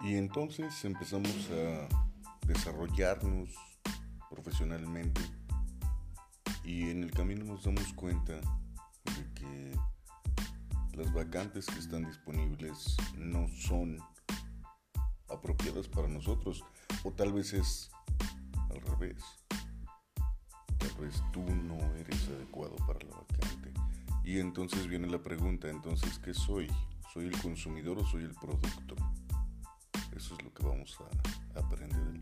Y entonces empezamos a desarrollarnos profesionalmente y en el camino nos damos cuenta de que las vacantes que están disponibles no son apropiadas para nosotros o tal vez es al revés. Tal vez tú no eres adecuado para la vacante. Y entonces viene la pregunta, entonces, ¿qué soy? ¿Soy el consumidor o soy el producto? Vamos a aprender